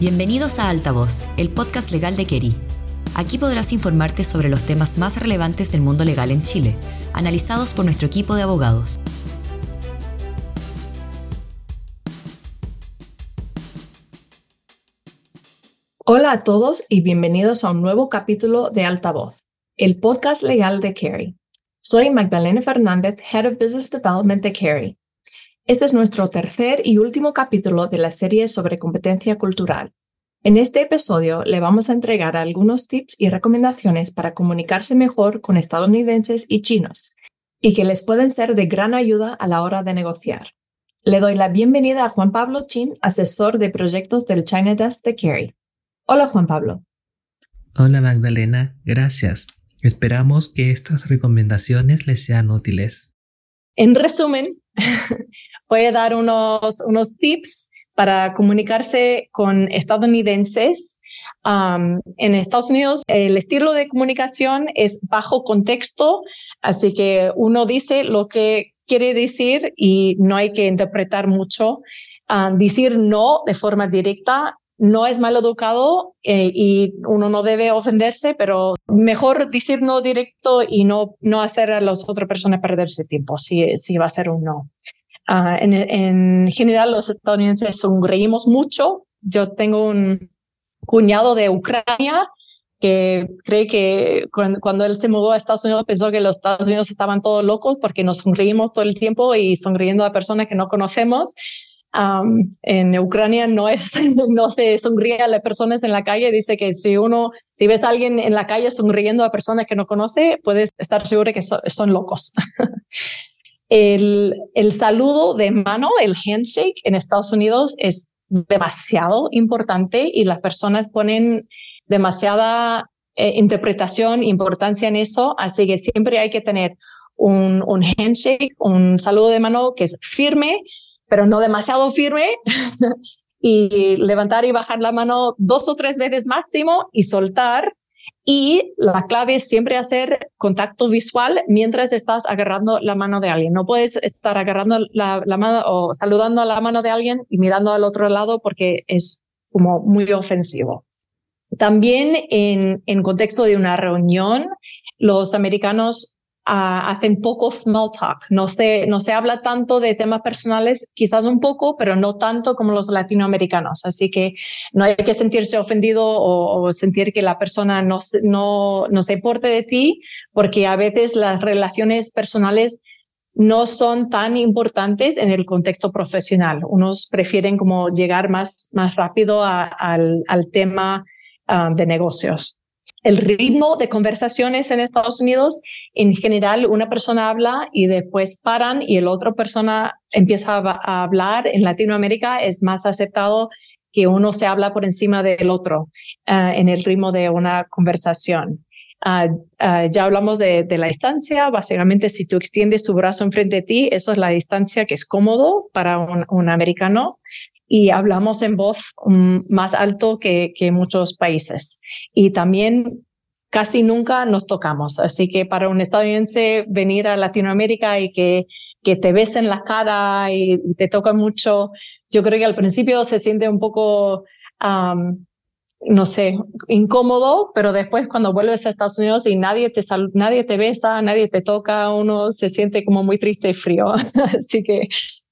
Bienvenidos a Altavoz, el podcast legal de Keri. Aquí podrás informarte sobre los temas más relevantes del mundo legal en Chile, analizados por nuestro equipo de abogados. Hola a todos y bienvenidos a un nuevo capítulo de Altavoz, el podcast legal de Kerry. Soy Magdalena Fernández, Head of Business Development de Kerry. Este es nuestro tercer y último capítulo de la serie sobre competencia cultural. En este episodio le vamos a entregar algunos tips y recomendaciones para comunicarse mejor con estadounidenses y chinos y que les pueden ser de gran ayuda a la hora de negociar. Le doy la bienvenida a Juan Pablo Chin, asesor de proyectos del China Desk de Kerry. Hola Juan Pablo. Hola Magdalena, gracias. Esperamos que estas recomendaciones les sean útiles. En resumen, voy a dar unos, unos tips para comunicarse con estadounidenses. en Estados Unidos el estilo de comunicación es bajo contexto, así que uno dice lo que quiere decir y no hay que interpretar mucho. decir no de forma directa no es mal educado eh, y uno no debe ofenderse, pero mejor decir no directo y no, no hacer a las otras personas perderse tiempo si, si va a ser un no. Ah, en, general, los estadounidenses sonreímos mucho. Yo tengo un cuñado de Ucrania que cree que cuando, él se mudó a Estados Unidos pensó que los Estados Unidos estaban todos locos porque nos sonreímos todo el tiempo y sonriendo a personas que no conocemos en Ucrania no es, no se sonríe a las personas en la calle. Dice que si uno, si ves a alguien en la calle sonriendo a personas que no conoce, puedes estar seguro que son locos. el, el saludo de mano, el handshake en Estados Unidos es demasiado importante y las personas ponen demasiada eh, interpretación, importancia en eso. Así que siempre hay que tener un, un handshake, un saludo de mano que es firme, pero no demasiado firme, y levantar y bajar la mano dos o tres veces máximo y soltar. Y la clave es siempre hacer contacto visual mientras estás agarrando la mano de alguien. No puedes estar agarrando la, mano o saludando a la mano de alguien y mirando al otro lado porque es como muy ofensivo. También en, en contexto de una reunión, los americanos hacen poco small talk. No se, no se habla tanto de temas personales, quizás un poco, pero no tanto como los latinoamericanos. Así que no hay que sentirse ofendido o, sentir que la persona no, no, no se importe de ti, porque a veces las relaciones personales no son tan importantes en el contexto profesional. Unos prefieren como llegar más, más rápido al, al, tema ah, de negocios el ritmo de conversaciones en Estados Unidos, en general una persona habla y después paran y la otra persona empieza a, hablar. En Latinoamérica es más aceptado que uno se habla por encima del otro ah, en el ritmo de una conversación. Ah, ah, ya hablamos de, la distancia. Básicamente, si tú extiendes tu brazo enfrente de ti, eso es la distancia que es cómodo para un americano y hablamos en voz mm, más alto que, que muchos países. Y también casi nunca nos tocamos. Así que para un estadounidense venir a Latinoamérica y que, que te besen la cara y te toca mucho, yo creo que al principio se siente un poco, no sé, incómodo, pero después cuando vuelves a Estados Unidos y nadie te, nadie te besa, nadie te toca, uno se siente como muy triste y frío. Así que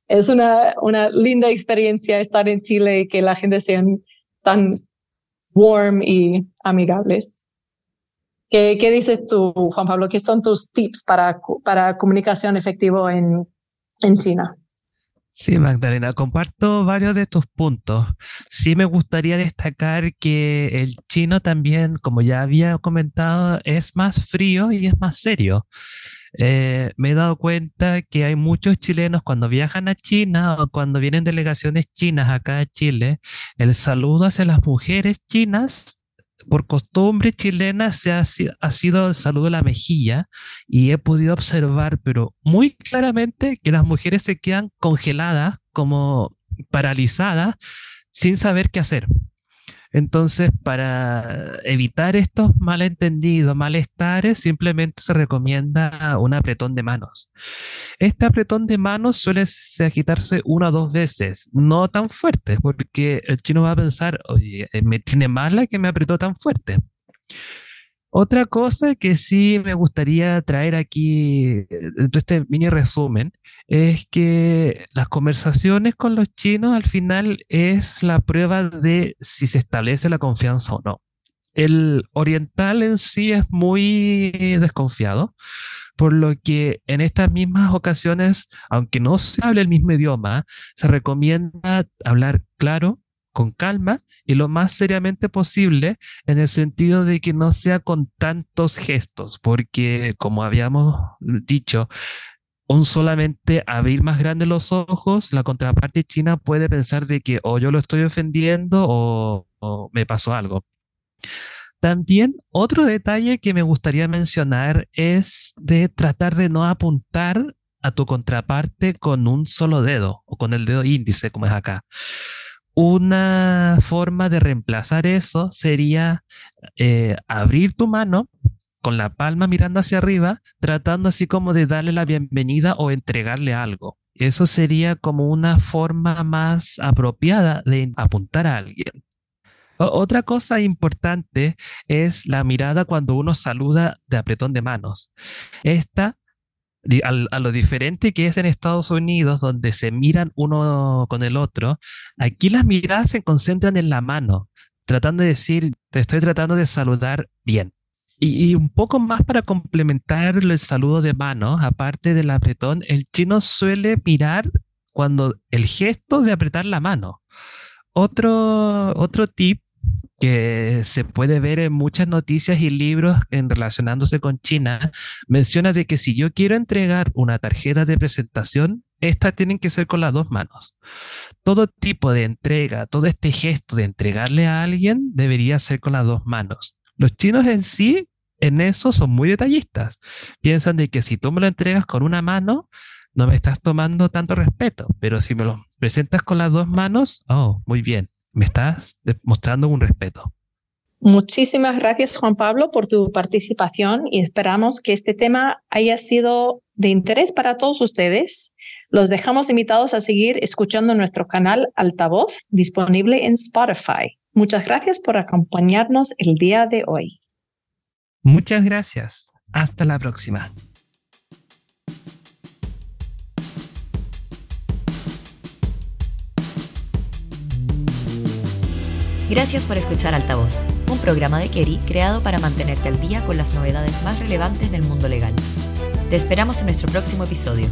es una, una linda experiencia estar en Chile y que la gente sean tan warm y amigables. ¿Qué, ¿Qué, dices tú, Juan Pablo? ¿Qué son tus tips para, para comunicación efectivo en, en China? Sí, Magdalena, comparto varios de tus puntos. Sí me gustaría destacar que el chino también, como ya había comentado, es más frío y es más serio. Eh, me he dado cuenta que hay muchos chilenos cuando viajan a China o cuando vienen delegaciones chinas acá a Chile, el saludo hacia las mujeres chinas por costumbre chilena se ha, ha, sido el saludo a la mejilla y he podido observar, pero muy claramente, que las mujeres se quedan congeladas, como paralizadas, sin saber qué hacer. Entonces, para evitar estos malentendidos, malestares, simplemente se recomienda un apretón de manos. Este apretón de manos suele agitarse una o dos veces, no tan fuerte, porque el chino va a pensar, oye, eh, me tiene mala que me apretó tan fuerte. Otra cosa que sí me gustaría traer aquí dentro de este mini resumen es que las conversaciones con los chinos al final es la prueba de si se establece la confianza o no. El oriental en sí es muy desconfiado, por lo que en estas mismas ocasiones, aunque no se hable el mismo idioma, se recomienda hablar claro, con calma y lo más seriamente posible en el sentido de que no sea con tantos gestos, porque como habíamos dicho, un solamente abrir más grande los ojos, la contraparte china puede pensar de que o yo lo estoy ofendiendo o, o me pasó algo. También otro detalle que me gustaría mencionar es de tratar de no apuntar a tu contraparte con un solo dedo o con el dedo índice, como es acá. Una forma de reemplazar eso sería eh, abrir tu mano con la palma mirando hacia arriba, tratando así como de darle la bienvenida o entregarle algo. Eso sería como una forma más apropiada de apuntar a alguien. otra cosa importante es la mirada cuando uno saluda de apretón de manos. Esta a, lo diferente que es en Estados Unidos, donde se miran uno con el otro, aquí las miradas se concentran en la mano, tratando de decir, te estoy tratando de saludar bien. Y, un poco más para complementar el saludo de mano, aparte del apretón, el chino suele mirar cuando el gesto de apretar la mano. Otro, otro tip que se puede ver en muchas noticias y libros en relacionándose con China, menciona de que si yo quiero entregar una tarjeta de presentación, estas tienen que ser con las dos manos. Todo tipo de entrega, todo este gesto de entregarle a alguien debería ser con las dos manos. Los chinos en sí, en eso son muy detallistas. Piensan de que si tú me lo entregas con una mano, no me estás tomando tanto respeto, pero si me lo presentas con las dos manos, oh, muy bien me estás mostrando un respeto. Muchísimas gracias, Juan Pablo, por tu participación y esperamos que este tema haya sido de interés para todos ustedes. Los dejamos invitados a seguir escuchando nuestro canal Altavoz, disponible en Spotify. Muchas gracias por acompañarnos el día de hoy. Muchas gracias. Hasta la próxima. Gracias por escuchar Altavoz, un programa de Kerry creado para mantenerte al día con las novedades más relevantes del mundo legal. Te esperamos en nuestro próximo episodio.